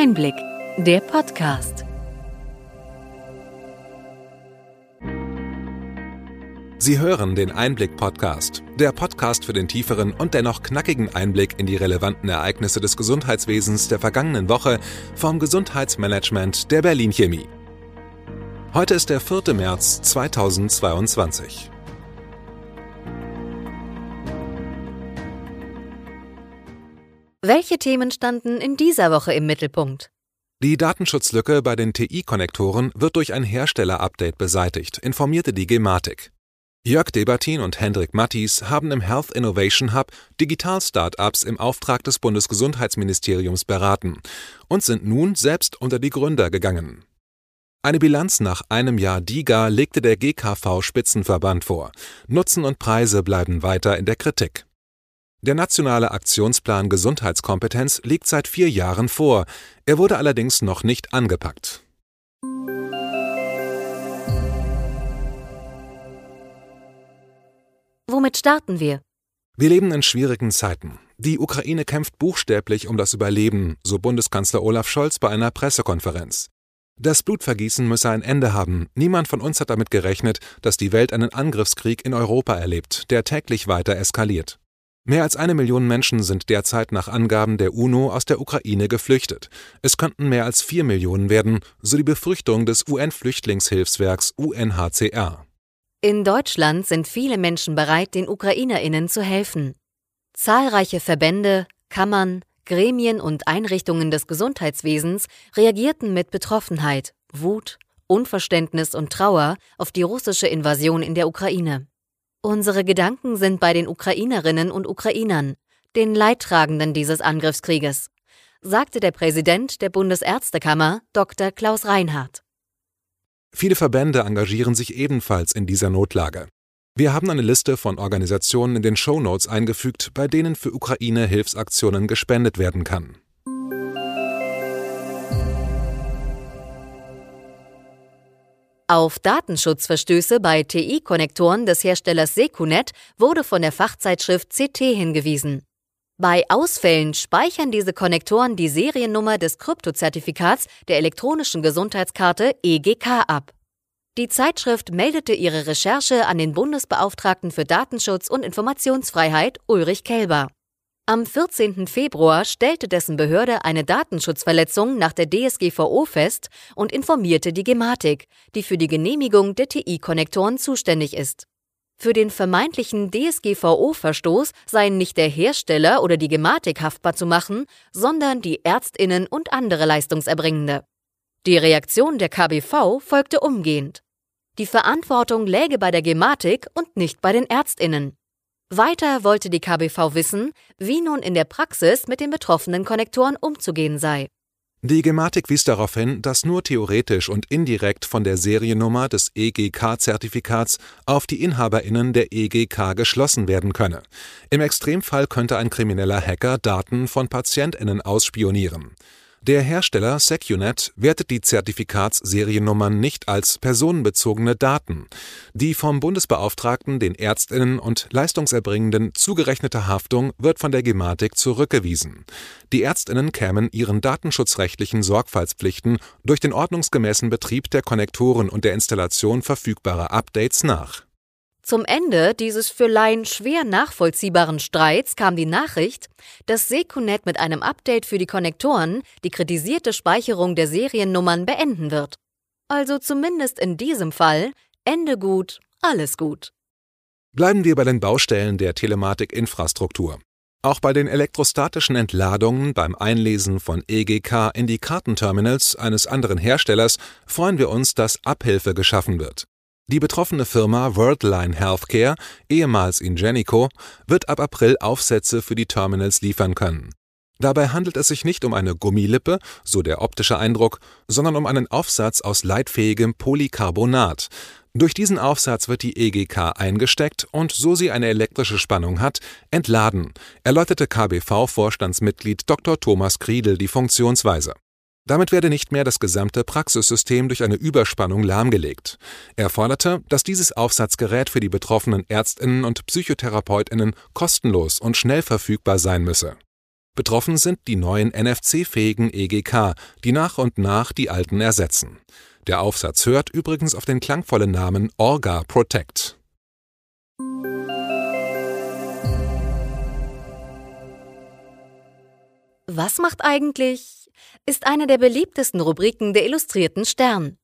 Einblick, der Podcast. Sie hören den Einblick-Podcast, der Podcast für den tieferen und dennoch knackigen Einblick in die relevanten Ereignisse des Gesundheitswesens der vergangenen Woche vom Gesundheitsmanagement der Berlin Chemie. Heute ist der 4. März 2022. Welche Themen standen in dieser Woche im Mittelpunkt? Die Datenschutzlücke bei den TI-Konnektoren wird durch ein Hersteller-Update beseitigt, informierte die Gematik. Jörg Debatin und Hendrik Mattis haben im Health Innovation Hub Digital-Startups im Auftrag des Bundesgesundheitsministeriums beraten und sind nun selbst unter die Gründer gegangen. Eine Bilanz nach einem Jahr DIGA legte der GKV-Spitzenverband vor. Nutzen und Preise bleiben weiter in der Kritik. Der nationale Aktionsplan Gesundheitskompetenz liegt seit vier Jahren vor, er wurde allerdings noch nicht angepackt. Womit starten wir? Wir leben in schwierigen Zeiten. Die Ukraine kämpft buchstäblich um das Überleben, so Bundeskanzler Olaf Scholz bei einer Pressekonferenz. Das Blutvergießen müsse ein Ende haben. Niemand von uns hat damit gerechnet, dass die Welt einen Angriffskrieg in Europa erlebt, der täglich weiter eskaliert. Mehr als eine Million Menschen sind derzeit nach Angaben der UNO aus der Ukraine geflüchtet. Es könnten mehr als vier Millionen werden, so die Befürchtung des UN-Flüchtlingshilfswerks UNHCR. In Deutschland sind viele Menschen bereit, den Ukrainerinnen zu helfen. Zahlreiche Verbände, Kammern, Gremien und Einrichtungen des Gesundheitswesens reagierten mit Betroffenheit, Wut, Unverständnis und Trauer auf die russische Invasion in der Ukraine. Unsere Gedanken sind bei den Ukrainerinnen und Ukrainern, den Leidtragenden dieses Angriffskrieges, sagte der Präsident der Bundesärztekammer Dr. Klaus Reinhardt. Viele Verbände engagieren sich ebenfalls in dieser Notlage. Wir haben eine Liste von Organisationen in den Show Notes eingefügt, bei denen für Ukraine Hilfsaktionen gespendet werden kann. Auf Datenschutzverstöße bei TI-Konnektoren des Herstellers Secunet wurde von der Fachzeitschrift CT hingewiesen. Bei Ausfällen speichern diese Konnektoren die Seriennummer des Kryptozertifikats der elektronischen Gesundheitskarte EGK ab. Die Zeitschrift meldete ihre Recherche an den Bundesbeauftragten für Datenschutz und Informationsfreiheit Ulrich Kelber. Am 14. Februar stellte dessen Behörde eine Datenschutzverletzung nach der DSGVO fest und informierte die Gematik, die für die Genehmigung der TI-Konnektoren zuständig ist. Für den vermeintlichen DSGVO-Verstoß seien nicht der Hersteller oder die Gematik haftbar zu machen, sondern die Ärztinnen und andere Leistungserbringende. Die Reaktion der KBV folgte umgehend. Die Verantwortung läge bei der Gematik und nicht bei den Ärztinnen. Weiter wollte die KBV wissen, wie nun in der Praxis mit den betroffenen Konnektoren umzugehen sei. Die Gematik wies darauf hin, dass nur theoretisch und indirekt von der Seriennummer des EGK-Zertifikats auf die Inhaberinnen der EGK geschlossen werden könne. Im Extremfall könnte ein krimineller Hacker Daten von Patientinnen ausspionieren. Der Hersteller Secunet wertet die Zertifikatsseriennummern nicht als personenbezogene Daten. Die vom Bundesbeauftragten den Ärztinnen und Leistungserbringenden zugerechnete Haftung wird von der Gematik zurückgewiesen. Die Ärztinnen kämen ihren datenschutzrechtlichen Sorgfaltspflichten durch den ordnungsgemäßen Betrieb der Konnektoren und der Installation verfügbarer Updates nach zum Ende dieses für Laien schwer nachvollziehbaren Streits kam die Nachricht, dass Secunet mit einem Update für die Konnektoren die kritisierte Speicherung der Seriennummern beenden wird. Also zumindest in diesem Fall Ende gut, alles gut. Bleiben wir bei den Baustellen der Telematikinfrastruktur. Auch bei den elektrostatischen Entladungen beim Einlesen von EGK in die Kartenterminals eines anderen Herstellers freuen wir uns, dass Abhilfe geschaffen wird. Die betroffene Firma Worldline Healthcare, ehemals Ingenico, wird ab April Aufsätze für die Terminals liefern können. Dabei handelt es sich nicht um eine Gummilippe, so der optische Eindruck, sondern um einen Aufsatz aus leitfähigem Polycarbonat. Durch diesen Aufsatz wird die EGK eingesteckt und, so sie eine elektrische Spannung hat, entladen, erläuterte KBV-Vorstandsmitglied Dr. Thomas Kriedel die Funktionsweise. Damit werde nicht mehr das gesamte Praxissystem durch eine Überspannung lahmgelegt. Er forderte, dass dieses Aufsatzgerät für die betroffenen Ärztinnen und Psychotherapeutinnen kostenlos und schnell verfügbar sein müsse. Betroffen sind die neuen NFC-fähigen EGK, die nach und nach die alten ersetzen. Der Aufsatz hört übrigens auf den klangvollen Namen Orga Protect. Was macht eigentlich? ist eine der beliebtesten Rubriken der Illustrierten Stern.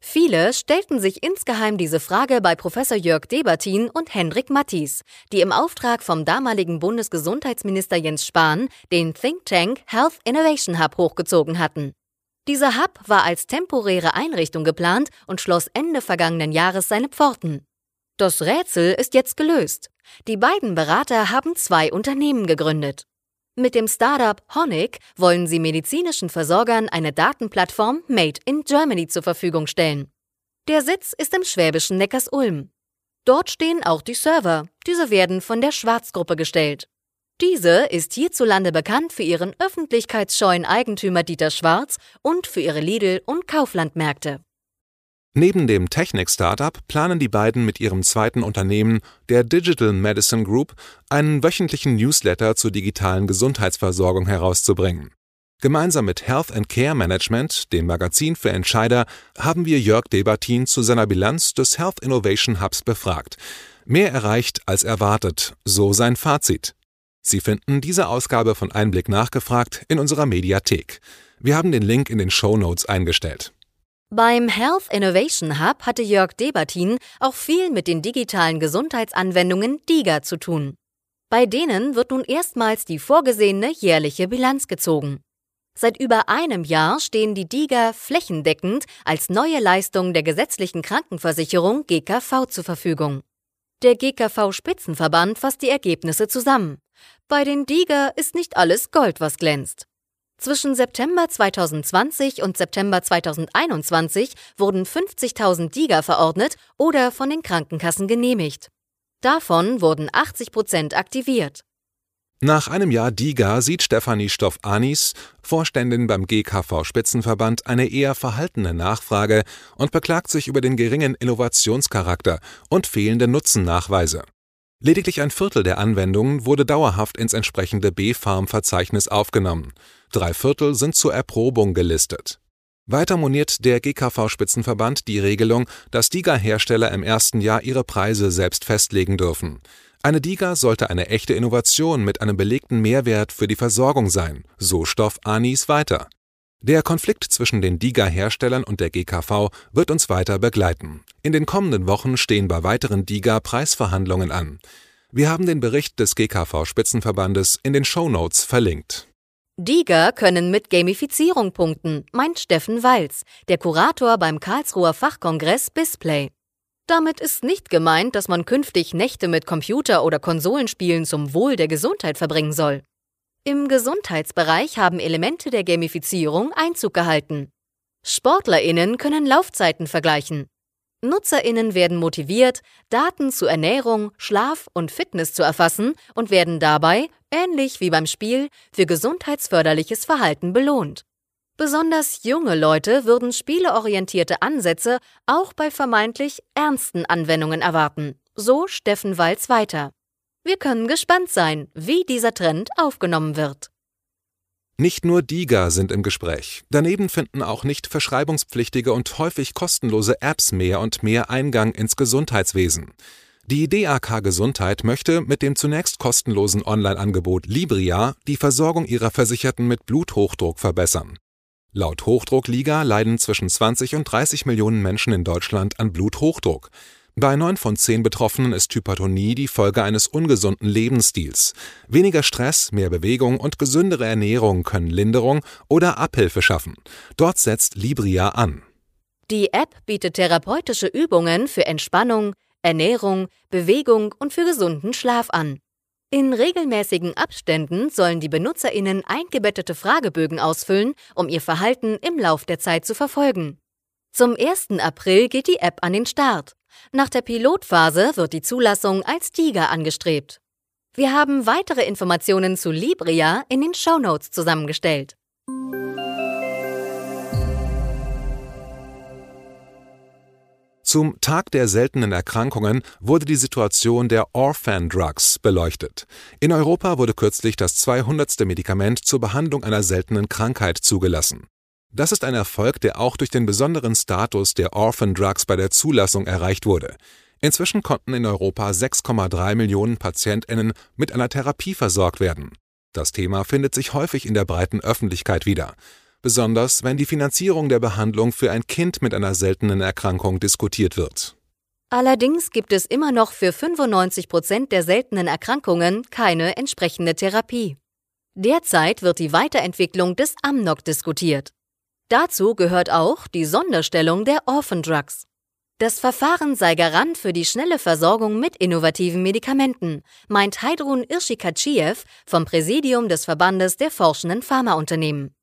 Viele stellten sich insgeheim diese Frage bei Professor Jörg Debertin und Hendrik Mattis, die im Auftrag vom damaligen Bundesgesundheitsminister Jens Spahn den Think Tank Health Innovation Hub hochgezogen hatten. Dieser Hub war als temporäre Einrichtung geplant und schloss Ende vergangenen Jahres seine Pforten. Das Rätsel ist jetzt gelöst. Die beiden Berater haben zwei Unternehmen gegründet. Mit dem Startup Honig wollen sie medizinischen Versorgern eine Datenplattform Made in Germany zur Verfügung stellen. Der Sitz ist im schwäbischen Neckars-Ulm. Dort stehen auch die Server. Diese werden von der Schwarzgruppe gestellt. Diese ist hierzulande bekannt für ihren öffentlichkeitsscheuen Eigentümer Dieter Schwarz und für ihre Lidl- und Kauflandmärkte. Neben dem Technik-Startup planen die beiden mit ihrem zweiten Unternehmen, der Digital Medicine Group, einen wöchentlichen Newsletter zur digitalen Gesundheitsversorgung herauszubringen. Gemeinsam mit Health and Care Management, dem Magazin für Entscheider, haben wir Jörg Debatin zu seiner Bilanz des Health Innovation Hubs befragt. Mehr erreicht als erwartet, so sein Fazit. Sie finden diese Ausgabe von Einblick nachgefragt in unserer Mediathek. Wir haben den Link in den Show Notes eingestellt. Beim Health Innovation Hub hatte Jörg Debatin auch viel mit den digitalen Gesundheitsanwendungen DIGA zu tun. Bei denen wird nun erstmals die vorgesehene jährliche Bilanz gezogen. Seit über einem Jahr stehen die DIGA flächendeckend als neue Leistung der gesetzlichen Krankenversicherung GKV zur Verfügung. Der GKV-Spitzenverband fasst die Ergebnisse zusammen. Bei den DIGA ist nicht alles Gold, was glänzt. Zwischen September 2020 und September 2021 wurden 50.000 DIGA verordnet oder von den Krankenkassen genehmigt. Davon wurden 80 Prozent aktiviert. Nach einem Jahr DIGA sieht Stefanie Stoff-Anis, Vorständin beim GKV Spitzenverband, eine eher verhaltene Nachfrage und beklagt sich über den geringen Innovationscharakter und fehlende Nutzennachweise. Lediglich ein Viertel der Anwendungen wurde dauerhaft ins entsprechende B-Farm-Verzeichnis aufgenommen. Drei Viertel sind zur Erprobung gelistet. Weiter moniert der GKV-Spitzenverband die Regelung, dass DIGA-Hersteller im ersten Jahr ihre Preise selbst festlegen dürfen. Eine DIGA sollte eine echte Innovation mit einem belegten Mehrwert für die Versorgung sein, so Stoff Anis weiter. Der Konflikt zwischen den DIGA-Herstellern und der GKV wird uns weiter begleiten. In den kommenden Wochen stehen bei weiteren DIGA-Preisverhandlungen an. Wir haben den Bericht des GKV-Spitzenverbandes in den Show Notes verlinkt. DIGA können mit Gamifizierung punkten, meint Steffen Walz, der Kurator beim Karlsruher Fachkongress Bisplay. Damit ist nicht gemeint, dass man künftig Nächte mit Computer- oder Konsolenspielen zum Wohl der Gesundheit verbringen soll. Im Gesundheitsbereich haben Elemente der Gamifizierung Einzug gehalten. Sportlerinnen können Laufzeiten vergleichen. Nutzerinnen werden motiviert, Daten zu Ernährung, Schlaf und Fitness zu erfassen und werden dabei, ähnlich wie beim Spiel, für gesundheitsförderliches Verhalten belohnt. Besonders junge Leute würden spieleorientierte Ansätze auch bei vermeintlich ernsten Anwendungen erwarten, so Steffen Walz weiter. Wir können gespannt sein, wie dieser Trend aufgenommen wird. Nicht nur DIGA sind im Gespräch. Daneben finden auch nicht verschreibungspflichtige und häufig kostenlose Apps mehr und mehr Eingang ins Gesundheitswesen. Die DAK Gesundheit möchte mit dem zunächst kostenlosen Online-Angebot Libria die Versorgung ihrer Versicherten mit Bluthochdruck verbessern. Laut Hochdruckliga leiden zwischen 20 und 30 Millionen Menschen in Deutschland an Bluthochdruck. Bei neun von zehn Betroffenen ist Hypertonie die Folge eines ungesunden Lebensstils. Weniger Stress, mehr Bewegung und gesündere Ernährung können Linderung oder Abhilfe schaffen. Dort setzt Libria an. Die App bietet therapeutische Übungen für Entspannung, Ernährung, Bewegung und für gesunden Schlaf an. In regelmäßigen Abständen sollen die Benutzerinnen eingebettete Fragebögen ausfüllen, um ihr Verhalten im Lauf der Zeit zu verfolgen. Zum 1. April geht die App an den Start. Nach der Pilotphase wird die Zulassung als Tiger angestrebt. Wir haben weitere Informationen zu Libria in den Shownotes zusammengestellt. Zum Tag der seltenen Erkrankungen wurde die Situation der Orphan Drugs beleuchtet. In Europa wurde kürzlich das 200. Medikament zur Behandlung einer seltenen Krankheit zugelassen. Das ist ein Erfolg, der auch durch den besonderen Status der Orphan Drugs bei der Zulassung erreicht wurde. Inzwischen konnten in Europa 6,3 Millionen Patientinnen mit einer Therapie versorgt werden. Das Thema findet sich häufig in der breiten Öffentlichkeit wieder besonders wenn die Finanzierung der Behandlung für ein Kind mit einer seltenen Erkrankung diskutiert wird. Allerdings gibt es immer noch für 95 Prozent der seltenen Erkrankungen keine entsprechende Therapie. Derzeit wird die Weiterentwicklung des Amnok diskutiert. Dazu gehört auch die Sonderstellung der Orphan Drugs. Das Verfahren sei Garant für die schnelle Versorgung mit innovativen Medikamenten, meint Heidrun Irschikatschiew vom Präsidium des Verbandes der forschenden Pharmaunternehmen.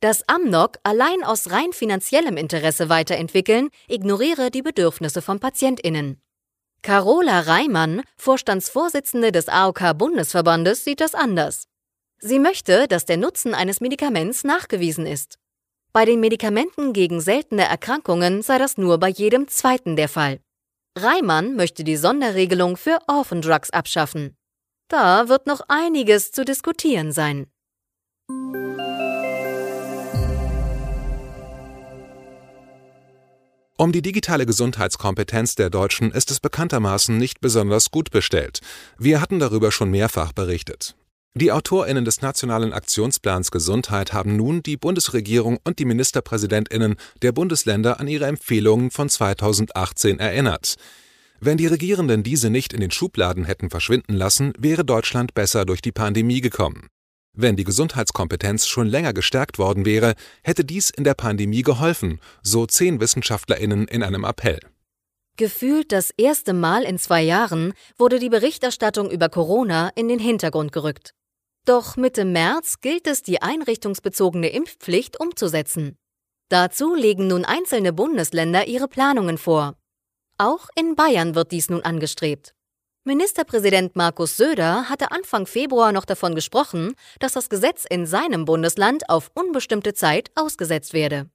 Das Amnok allein aus rein finanziellem Interesse weiterentwickeln, ignoriere die Bedürfnisse von PatientInnen. Carola Reimann, Vorstandsvorsitzende des AOK-Bundesverbandes, sieht das anders. Sie möchte, dass der Nutzen eines Medikaments nachgewiesen ist. Bei den Medikamenten gegen seltene Erkrankungen sei das nur bei jedem zweiten der Fall. Reimann möchte die Sonderregelung für Orphan Drugs abschaffen. Da wird noch einiges zu diskutieren sein. Um die digitale Gesundheitskompetenz der Deutschen ist es bekanntermaßen nicht besonders gut bestellt. Wir hatten darüber schon mehrfach berichtet. Die Autorinnen des Nationalen Aktionsplans Gesundheit haben nun die Bundesregierung und die Ministerpräsidentinnen der Bundesländer an ihre Empfehlungen von 2018 erinnert. Wenn die Regierenden diese nicht in den Schubladen hätten verschwinden lassen, wäre Deutschland besser durch die Pandemie gekommen. Wenn die Gesundheitskompetenz schon länger gestärkt worden wäre, hätte dies in der Pandemie geholfen, so zehn Wissenschaftlerinnen in einem Appell. Gefühlt das erste Mal in zwei Jahren wurde die Berichterstattung über Corona in den Hintergrund gerückt. Doch Mitte März gilt es, die einrichtungsbezogene Impfpflicht umzusetzen. Dazu legen nun einzelne Bundesländer ihre Planungen vor. Auch in Bayern wird dies nun angestrebt. Ministerpräsident Markus Söder hatte Anfang Februar noch davon gesprochen, dass das Gesetz in seinem Bundesland auf unbestimmte Zeit ausgesetzt werde.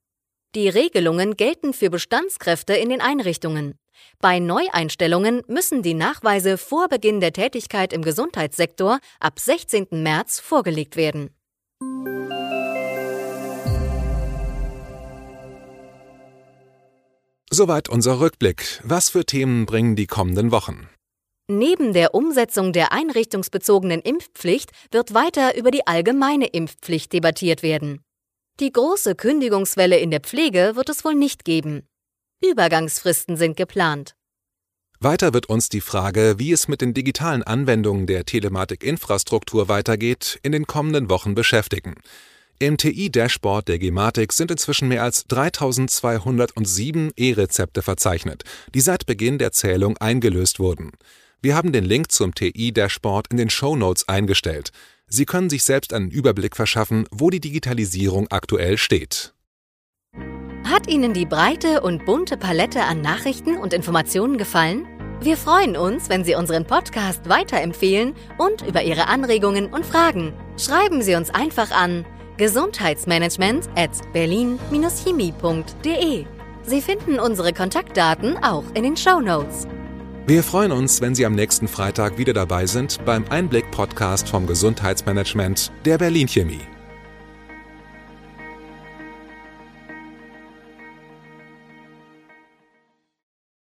Die Regelungen gelten für Bestandskräfte in den Einrichtungen. Bei Neueinstellungen müssen die Nachweise vor Beginn der Tätigkeit im Gesundheitssektor ab 16. März vorgelegt werden. Soweit unser Rückblick. Was für Themen bringen die kommenden Wochen? Neben der Umsetzung der einrichtungsbezogenen Impfpflicht wird weiter über die allgemeine Impfpflicht debattiert werden. Die große Kündigungswelle in der Pflege wird es wohl nicht geben. Übergangsfristen sind geplant. Weiter wird uns die Frage, wie es mit den digitalen Anwendungen der Telematikinfrastruktur weitergeht, in den kommenden Wochen beschäftigen. Im TI-Dashboard der Gematik sind inzwischen mehr als 3207 E-Rezepte verzeichnet, die seit Beginn der Zählung eingelöst wurden. Wir haben den Link zum TI-Dashboard in den Show Notes eingestellt. Sie können sich selbst einen Überblick verschaffen, wo die Digitalisierung aktuell steht. Hat Ihnen die breite und bunte Palette an Nachrichten und Informationen gefallen? Wir freuen uns, wenn Sie unseren Podcast weiterempfehlen und über Ihre Anregungen und Fragen. Schreiben Sie uns einfach an gesundheitsmanagement at berlin-chemie.de. Sie finden unsere Kontaktdaten auch in den Show Notes. Wir freuen uns, wenn Sie am nächsten Freitag wieder dabei sind beim Einblick-Podcast vom Gesundheitsmanagement der Berlin Chemie.